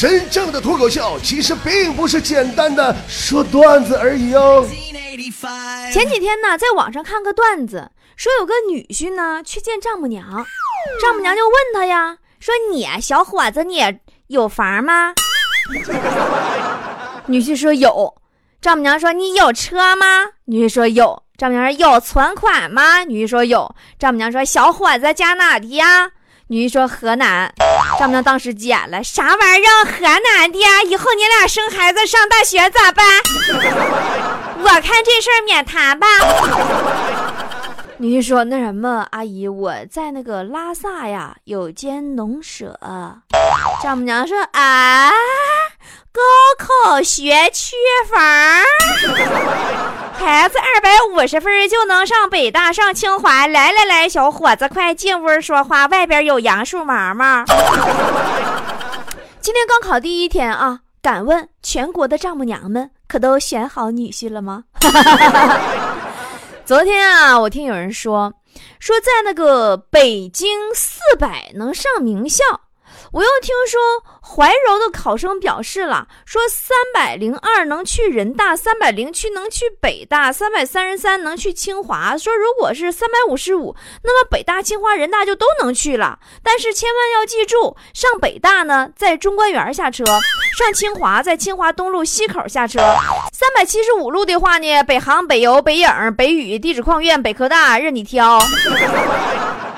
真正的脱口秀其实并不是简单的说段子而已哦。前几天呢，在网上看个段子，说有个女婿呢去见丈母娘，丈母娘就问他呀，说你小伙子你有房吗？女婿说有。丈母娘说你有车吗？女婿说有。丈母娘说有存款吗？女婿说有。丈母娘说小伙子家哪的呀？女婿说河南。丈母娘当时急眼了，啥玩意儿？河南的？以后你俩生孩子上大学咋办？我看这事儿免谈吧。女婿说：“那什么，阿姨，我在那个拉萨呀，有间农舍。”丈母娘说：“啊，高考学区房，孩子二百五十分就能上北大、上清华。来来来，小伙子，快进屋说话，外边有杨树毛毛。今天高考第一天啊，敢问全国的丈母娘们可都选好女婿了吗？” 昨天啊，我听有人说，说在那个北京四百能上名校。我又听说怀柔的考生表示了，说三百零二能去人大，三百零七能去北大，三百三十三能去清华。说如果是三百五十五，那么北大、清华、人大就都能去了。但是千万要记住，上北大呢在中关园下车，上清华在清华东路西口下车。三百七十五路的话呢，北航、北邮、北影、北语、地质矿院、北科大任你挑。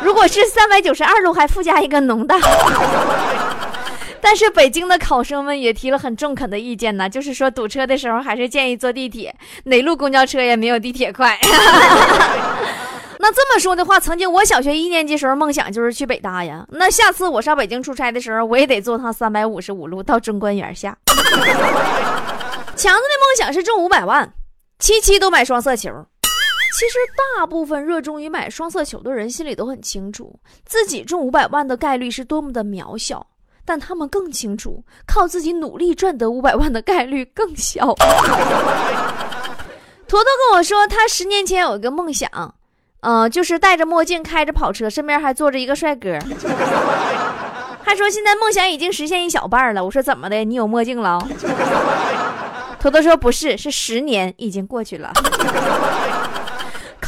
如果是三百九十二路，还附加一个农大。但是北京的考生们也提了很中肯的意见呢，就是说堵车的时候还是建议坐地铁，哪路公交车也没有地铁快。那这么说的话，曾经我小学一年级时候梦想就是去北大呀。那下次我上北京出差的时候，我也得坐趟三百五十五路到中关园下。强子的梦想是中五百万，七七都买双色球。其实，大部分热衷于买双色球的人心里都很清楚，自己中五百万的概率是多么的渺小，但他们更清楚，靠自己努力赚得五百万的概率更小。坨坨跟我说，他十年前有一个梦想，嗯，就是戴着墨镜，开着跑车，身边还坐着一个帅哥。还说现在梦想已经实现一小半了。我说怎么的？你有墨镜了？坨坨说不是，是十年已经过去了。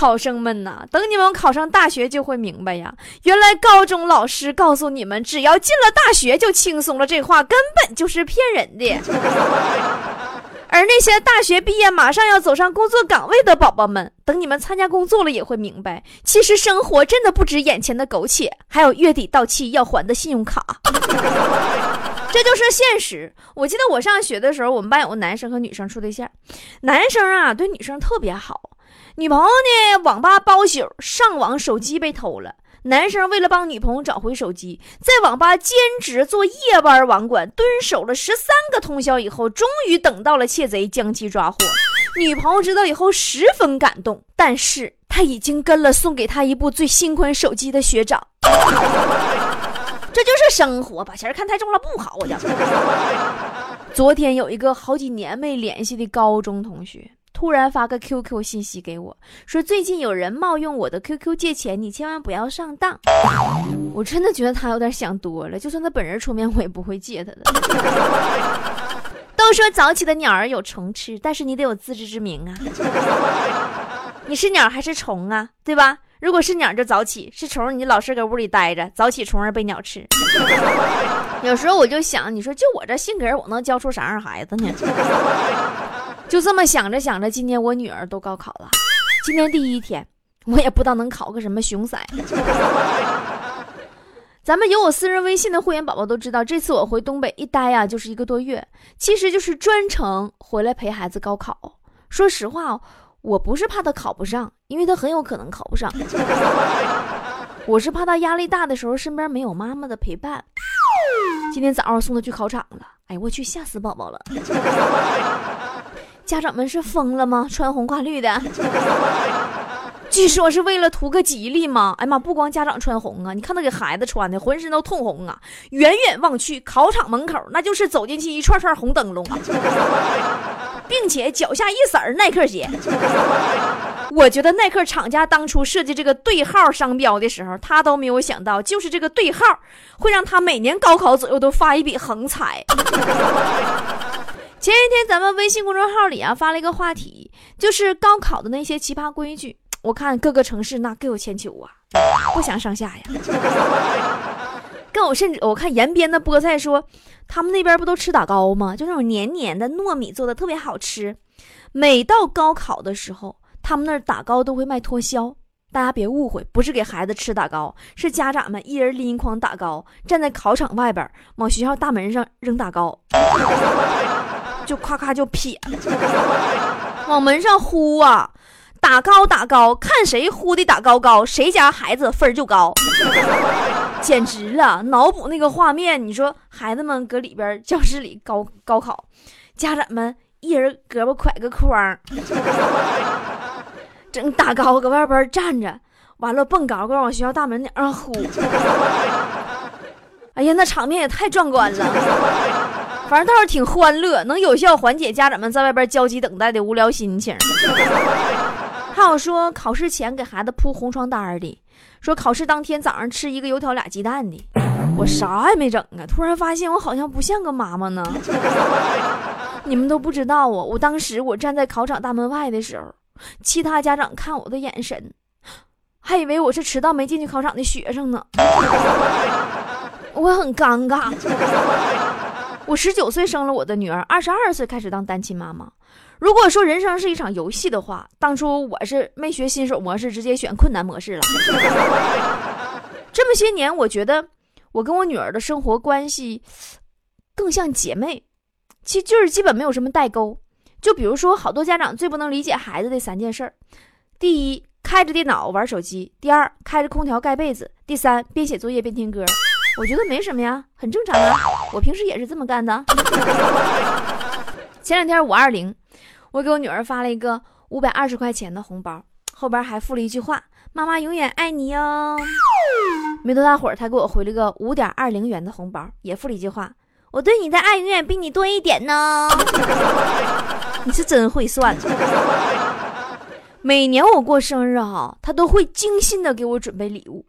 考生们呐，等你们考上大学就会明白呀。原来高中老师告诉你们，只要进了大学就轻松了，这话根本就是骗人的。而那些大学毕业马上要走上工作岗位的宝宝们，等你们参加工作了也会明白，其实生活真的不止眼前的苟且，还有月底到期要还的信用卡。这就是现实。我记得我上学的时候，我们班有个男生和女生处对象，男生啊对女生特别好。女朋友呢？网吧包宿，上网手机被偷了。男生为了帮女朋友找回手机，在网吧兼职做夜班网管，蹲守了十三个通宵以后，终于等到了窃贼，将其抓获。女朋友知道以后十分感动，但是他已经跟了送给他一部最新款手机的学长。这就是生活，把钱看太重了不好。我讲。昨天有一个好几年没联系的高中同学。突然发个 QQ 信息给我，说最近有人冒用我的 QQ 借钱，你千万不要上当。我真的觉得他有点想多了，就算他本人出面，我也不会借他的。都说早起的鸟儿有虫吃，但是你得有自知之明啊。你是鸟还是虫啊？对吧？如果是鸟就早起，是虫你老是搁屋里待着，早起虫儿被鸟吃。有时候我就想，你说就我这性格，我能教出啥样孩子呢？就这么想着想着，今年我女儿都高考了，今天第一天，我也不知道能考个什么熊色。咱们有我私人微信的会员宝宝都知道，这次我回东北一待呀，就是一个多月，其实就是专程回来陪孩子高考。说实话，我不是怕他考不上，因为他很有可能考不上，我是怕他压力大的时候身边没有妈妈的陪伴。今天早上送他去考场了，哎我去，吓死宝宝了。家长们是疯了吗？穿红挂绿的，据说是为了图个吉利吗？哎妈，不光家长穿红啊，你看他给孩子穿的，浑身都通红啊！远远望去，考场门口那就是走进去一串串红灯笼啊，并且脚下一色耐克鞋。我觉得耐克厂家当初设计这个对号商标的时候，他都没有想到，就是这个对号会让他每年高考左右都发一笔横财。前一天咱们微信公众号里啊发了一个话题，就是高考的那些奇葩规矩。我看各个城市那各有千秋啊，不相上下呀。更有甚至，我看延边的菠菜说，他们那边不都吃打糕吗？就那种黏黏的糯米做的，特别好吃。每到高考的时候，他们那儿打糕都会卖脱销。大家别误会，不是给孩子吃打糕，是家长们一人拎一筐打糕，站在考场外边往学校大门上扔打糕，就夸夸就撇，往门上呼啊。打高打高，看谁呼的打高高，谁家孩子分就高，简直了！脑补那个画面，你说孩子们搁里边教室里高高考，家长们一人胳膊挎个筐，整打高搁外边站着，完了蹦高高往学校大门顶上呼。哎呀，那场面也太壮观了，反正倒是挺欢乐，能有效缓解家长们在外边焦急等待的无聊心情。还有说考试前给孩子铺红床单的，说考试当天早上吃一个油条俩鸡蛋的，我啥也没整啊！突然发现我好像不像个妈妈呢。你们都不知道啊！我当时我站在考场大门外的时候，其他家长看我的眼神，还以为我是迟到没进去考场的学生呢。我很尴尬。我十九岁生了我的女儿，二十二岁开始当单亲妈妈。如果说人生是一场游戏的话，当初我是没学新手模式，直接选困难模式了。这么些年，我觉得我跟我女儿的生活关系更像姐妹，其实就是基本没有什么代沟。就比如说，好多家长最不能理解孩子的三件事儿：第一，开着电脑玩手机；第二，开着空调盖被子；第三，边写作业边听歌。我觉得没什么呀，很正常啊，我平时也是这么干的。前两天五二零，我给我女儿发了一个五百二十块钱的红包，后边还附了一句话：“妈妈永远爱你哟。”没多大会儿，她给我回了个五点二零元的红包，也附了一句话：“我对你的爱永远比你多一点呢。”你是真会算。每年我过生日哈，她都会精心的给我准备礼物，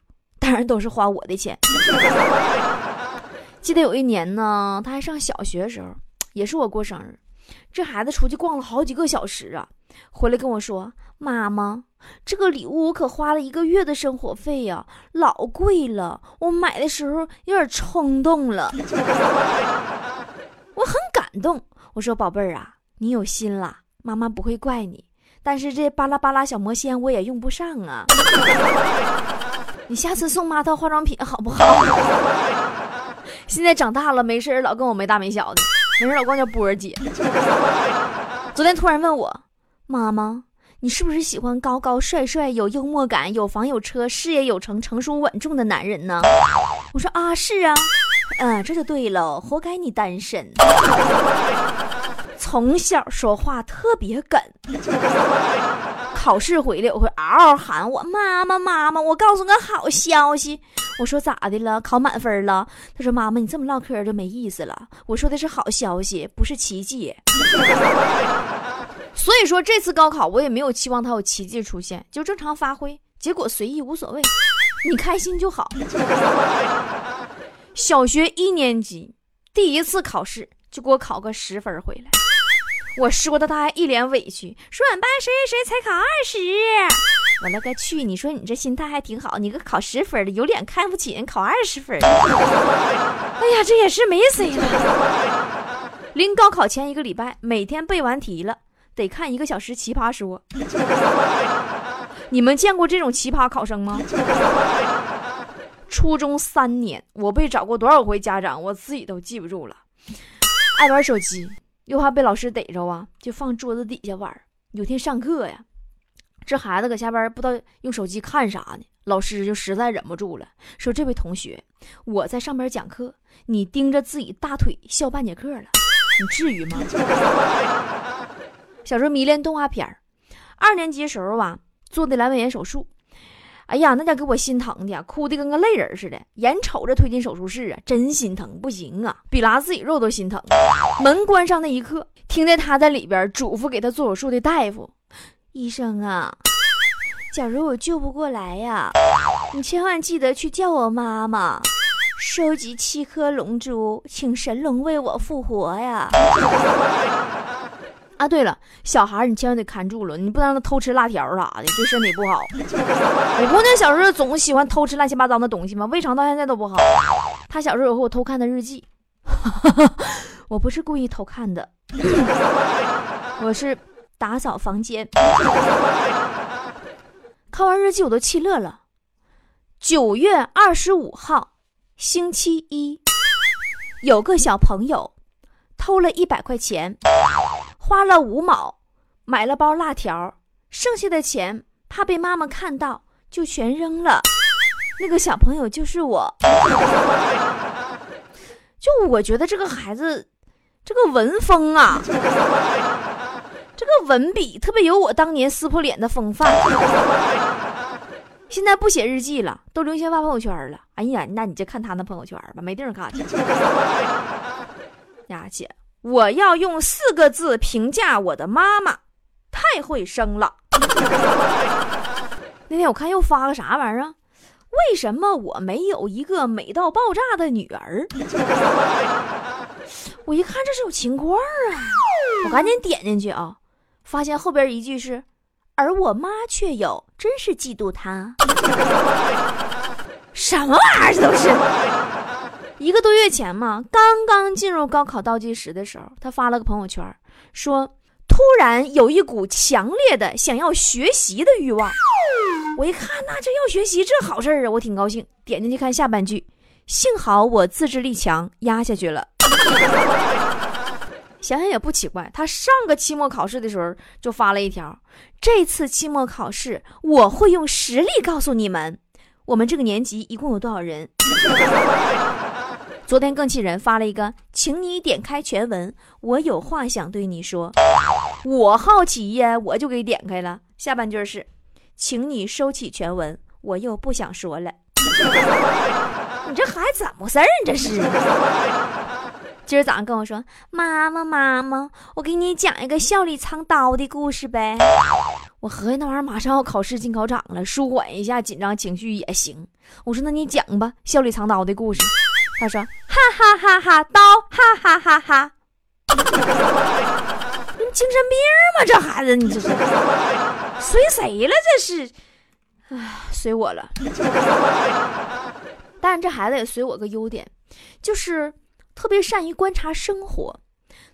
当然都是花我的钱。记得有一年呢，他还上小学的时候，也是我过生日。这孩子出去逛了好几个小时啊，回来跟我说：“妈妈，这个礼物我可花了一个月的生活费呀，老贵了。我买的时候有点冲动了。”我很感动，我说：“宝贝儿啊，你有心了，妈妈不会怪你。但是这巴拉巴拉小魔仙我也用不上啊，你下次送妈套化妆品好不好？现在长大了，没事老跟我没大没小的。”没事，老光叫波儿姐。昨天突然问我：“妈妈，你是不是喜欢高高帅帅、有幽默感、有房有车、事业有成、成熟稳重的男人呢？”我说：“啊，是啊。”嗯，这就对了，活该你单身。从小说话特别梗。考试回来，我会嗷嗷喊我妈妈妈妈，我告诉个好消息。我说咋的了？考满分了？他说妈妈，你这么唠嗑就没意思了。我说的是好消息，不是奇迹。所以说这次高考我也没有期望他有奇迹出现，就正常发挥，结果随意无所谓，你开心就好。小学一年级第一次考试就给我考个十分回来。我说的，他还一脸委屈，说俺班谁谁谁才考二十，我勒个去！你说你这心态还挺好，你个考十分的，有脸看不起人考二十分？哎呀，这也是没谁了。临高考前一个礼拜，每天背完题了，得看一个小时奇葩说。你们见过这种奇葩考生吗？初中三年，我被找过多少回家长，我自己都记不住了。爱玩手机。又怕被老师逮着啊，就放桌子底下玩。有天上课呀，这孩子搁下边不知道用手机看啥呢，老师就实在忍不住了，说：“这位同学，我在上边讲课，你盯着自己大腿笑半节课了，你至于吗？” 小时候迷恋动画片，二年级时候啊，做的阑尾炎手术。哎呀，那家给我心疼的，哭的跟个泪人似的，眼瞅着推进手术室啊，真心疼，不行啊，比拉自己肉都心疼。门关上那一刻，听见他在里边嘱咐给他做手术的大夫：“医生啊，假如我救不过来呀，你千万记得去叫我妈妈，收集七颗龙珠，请神龙为我复活呀。啊，对了，小孩你千万得看住了，你不能让他偷吃辣条啥的，对身体不好。我姑娘小时候总喜欢偷吃乱七八糟的东西嘛，胃肠到现在都不好。她小时候有和我偷看的日记，我不是故意偷看的，我是打扫房间。看完日记我都气乐了。九月二十五号，星期一，有个小朋友偷了一百块钱。花了五毛，买了包辣条，剩下的钱怕被妈妈看到，就全扔了。那个小朋友就是我。就我觉得这个孩子，这个文风啊，这个文笔特别有我当年撕破脸的风范。现在不写日记了，都流行发朋友圈了。哎呀，那你就看他那朋友圈吧，没地儿看去。呀姐。我要用四个字评价我的妈妈，太会生了。那天我看又发个啥玩意儿？为什么我没有一个美到爆炸的女儿？我一看这是有情况啊，我赶紧点进去啊，发现后边一句是，而我妈却有，真是嫉妒她。什么玩意儿？这都是。一个多月前嘛，刚刚进入高考倒计时的时候，他发了个朋友圈，说突然有一股强烈的想要学习的欲望。我一看，那这要学习，这好事啊，我挺高兴。点进去看下半句，幸好我自制力强，压下去了。想想也不奇怪，他上个期末考试的时候就发了一条，这次期末考试我会用实力告诉你们，我们这个年级一共有多少人。昨天更气人，发了一个，请你点开全文，我有话想对你说。我好奇呀，我就给点开了。下半句是，请你收起全文，我又不想说了。你这孩子怎么事儿？这是？今儿早上跟我说，妈妈妈妈，我给你讲一个笑里藏刀的故事呗。我合计那玩意儿马上要考试进考场了，舒缓一下紧张情绪也行。我说那你讲吧，笑里藏刀的故事。他说：“哈哈哈哈，刀，哈哈哈哈，你精神病吗？这孩子，你这是随谁了？这是，唉，随我了。但是这孩子也随我个优点，就是特别善于观察生活。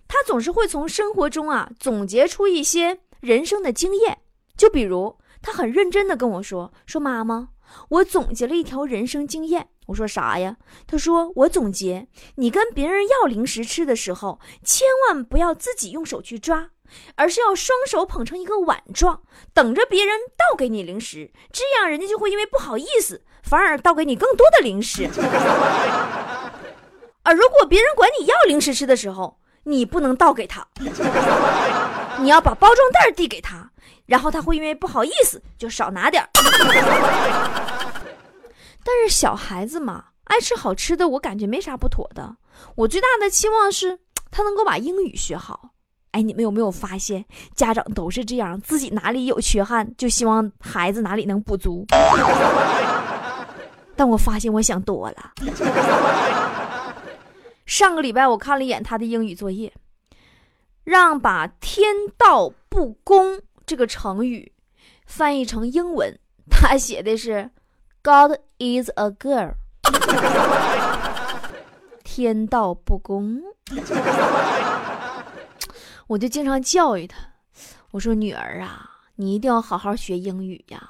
他总是会从生活中啊总结出一些人生的经验。就比如，他很认真的跟我说：说妈妈，我总结了一条人生经验。”我说啥呀？他说我总结，你跟别人要零食吃的时候，千万不要自己用手去抓，而是要双手捧成一个碗状，等着别人倒给你零食，这样人家就会因为不好意思，反而倒给你更多的零食。而如果别人管你要零食吃的时候，你不能倒给他，你要把包装袋递给他，然后他会因为不好意思就少拿点但是小孩子嘛，爱吃好吃的，我感觉没啥不妥的。我最大的期望是 他能够把英语学好。哎，你们有没有发现，家长都是这样，自己哪里有缺憾，就希望孩子哪里能补足。但我发现我想多了。上个礼拜我看了一眼他的英语作业，让把“天道不公”这个成语翻译成英文，他写的是。God is a girl，天道不公，我就经常教育他，我说女儿啊，你一定要好好学英语呀，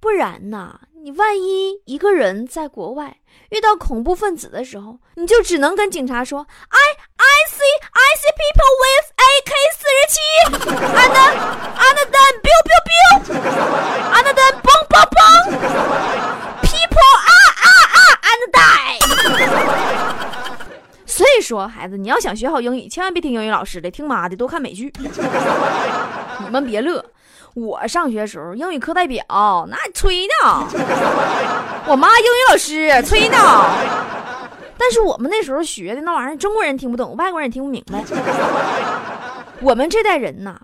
不然呐，你万一一个人在国外遇到恐怖分子的时候，你就只能跟警察说，I I see I see people with AK 四十七，and and then biu biu biu，and then bang bang bang。所以说，孩子，你要想学好英语，千万别听英语老师的，听妈的，多看美剧。你们别乐，我上学的时候，英语课代表那吹呢，我妈英语老师吹呢。但是我们那时候学的那玩意儿，中国人听不懂，外国人也听不明白。我们这代人呐，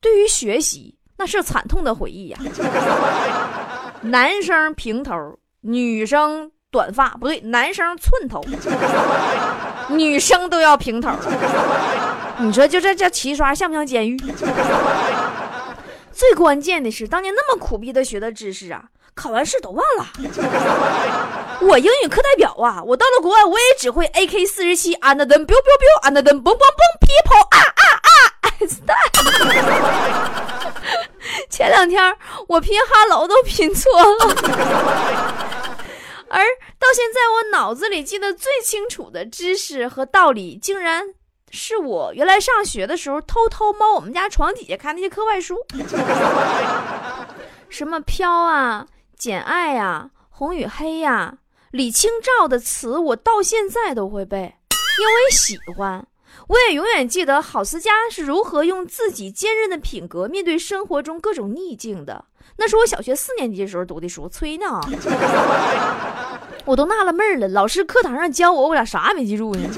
对于学习那是惨痛的回忆呀。男生平头，女生短发，不对，男生寸头，女生都要平头。你说就这叫齐刷，像不像监狱？最关键的是，当年那么苦逼的学的知识啊，考完试都忘了。我英语课代表啊，我到了国外，我也只会 AK 四十七，and then biu biu biu，and then boom boom boom people 啊啊啊 s t a t 前两天我拼哈喽都拼错了，而到现在我脑子里记得最清楚的知识和道理，竟然。是我原来上学的时候偷偷猫我们家床底下看那些课外书，什么飘啊、简爱呀、红与黑呀、李清照的词，我到现在都会背，因为喜欢。我也永远记得郝思嘉是如何用自己坚韧的品格面对生活中各种逆境的。那是我小学四年级的时候读的书，吹呢，我都纳了闷了，老师课堂上教我，我咋啥也没记住呢？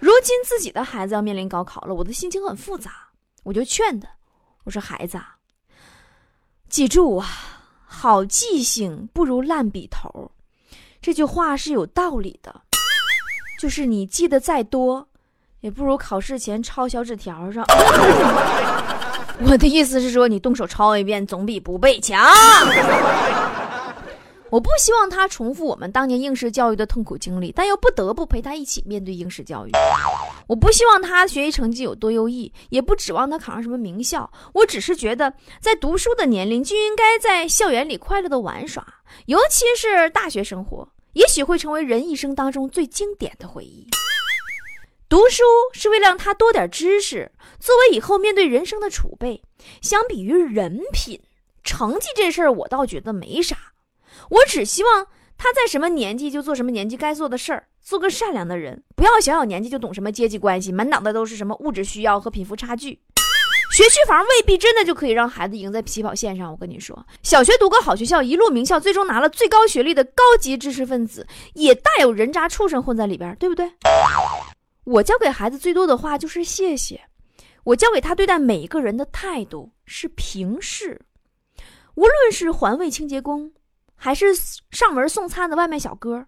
如今自己的孩子要面临高考了，我的心情很复杂。我就劝他，我说：“孩子，记住啊，好记性不如烂笔头。”这句话是有道理的，就是你记得再多，也不如考试前抄小纸条上。我的意思是说，你动手抄一遍，总比不背强。我不希望他重复我们当年应试教育的痛苦经历，但又不得不陪他一起面对应试教育。我不希望他学习成绩有多优异，也不指望他考上什么名校。我只是觉得，在读书的年龄就应该在校园里快乐的玩耍，尤其是大学生活，也许会成为人一生当中最经典的回忆。读书是为了让他多点知识，作为以后面对人生的储备。相比于人品，成绩这事儿，我倒觉得没啥。我只希望他在什么年纪就做什么年纪该做的事儿，做个善良的人，不要小小年纪就懂什么阶级关系，满脑袋都是什么物质需要和贫富差距。学区房未必真的就可以让孩子赢在起跑线上。我跟你说，小学读个好学校，一路名校，最终拿了最高学历的高级知识分子，也大有人渣畜生混在里边，对不对？我教给孩子最多的话就是谢谢。我教给他对待每一个人的态度是平视，无论是环卫清洁工。还是上门送餐的外卖小哥，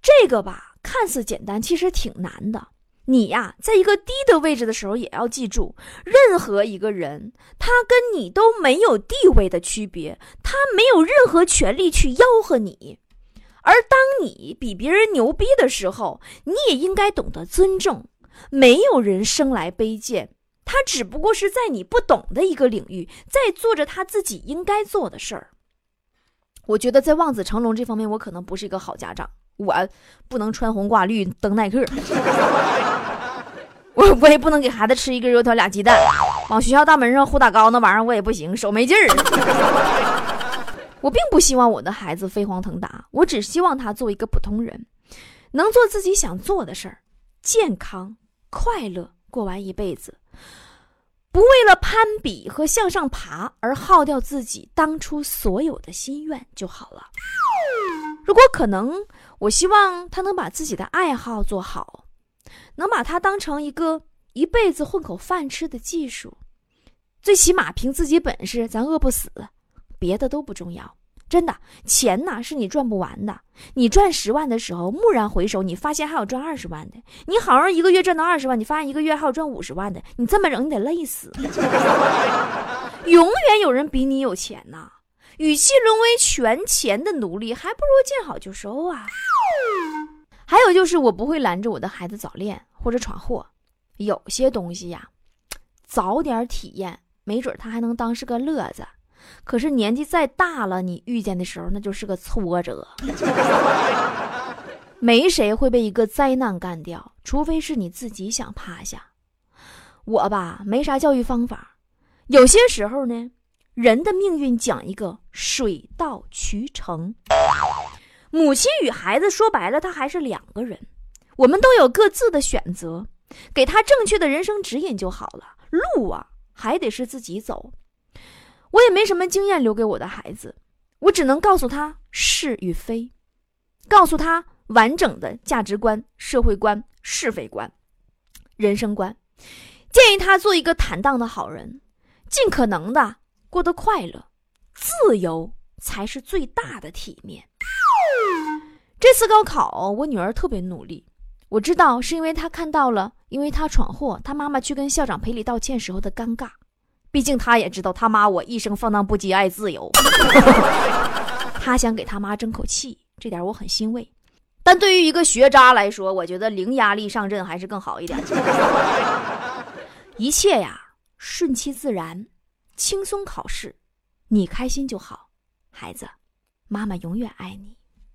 这个吧看似简单，其实挺难的。你呀，在一个低的位置的时候，也要记住，任何一个人，他跟你都没有地位的区别，他没有任何权利去吆喝你。而当你比别人牛逼的时候，你也应该懂得尊重。没有人生来卑贱，他只不过是在你不懂的一个领域，在做着他自己应该做的事儿。我觉得在望子成龙这方面，我可能不是一个好家长。我不能穿红挂绿蹬耐克，我我也不能给孩子吃一根油条俩鸡蛋，往学校大门上呼打糕那玩意儿我也不行，手没劲儿。我并不希望我的孩子飞黄腾达，我只希望他做一个普通人，能做自己想做的事儿，健康快乐过完一辈子。不为了攀比和向上爬而耗掉自己当初所有的心愿就好了。如果可能，我希望他能把自己的爱好做好，能把它当成一个一辈子混口饭吃的技术。最起码凭自己本事，咱饿不死，别的都不重要。真的，钱呐是你赚不完的。你赚十万的时候，蓦然回首，你发现还有赚二十万的。你好让一个月赚到二十万，你发现一个月还有赚五十万的。你这么整，你得累死。永远有人比你有钱呐。与其沦为权钱的奴隶，还不如见好就收啊。还有就是，我不会拦着我的孩子早恋或者闯祸。有些东西呀，早点体验，没准他还能当是个乐子。可是年纪再大了，你遇见的时候那就是个挫折。没谁会被一个灾难干掉，除非是你自己想趴下。我吧，没啥教育方法。有些时候呢，人的命运讲一个水到渠成。母亲与孩子说白了，他还是两个人。我们都有各自的选择，给他正确的人生指引就好了。路啊，还得是自己走。我也没什么经验留给我的孩子，我只能告诉他是与非，告诉他完整的价值观、社会观、是非观、人生观，建议他做一个坦荡的好人，尽可能的过得快乐，自由才是最大的体面。这次高考，我女儿特别努力，我知道是因为她看到了，因为她闯祸，她妈妈去跟校长赔礼道歉时候的尴尬。毕竟她也知道，他妈我一生放荡不羁，爱自由。她想给他妈争口气，这点我很欣慰。但对于一个学渣来说，我觉得零压力上阵还是更好一点。一切呀，顺其自然，轻松考试，你开心就好。孩子，妈妈永远爱你。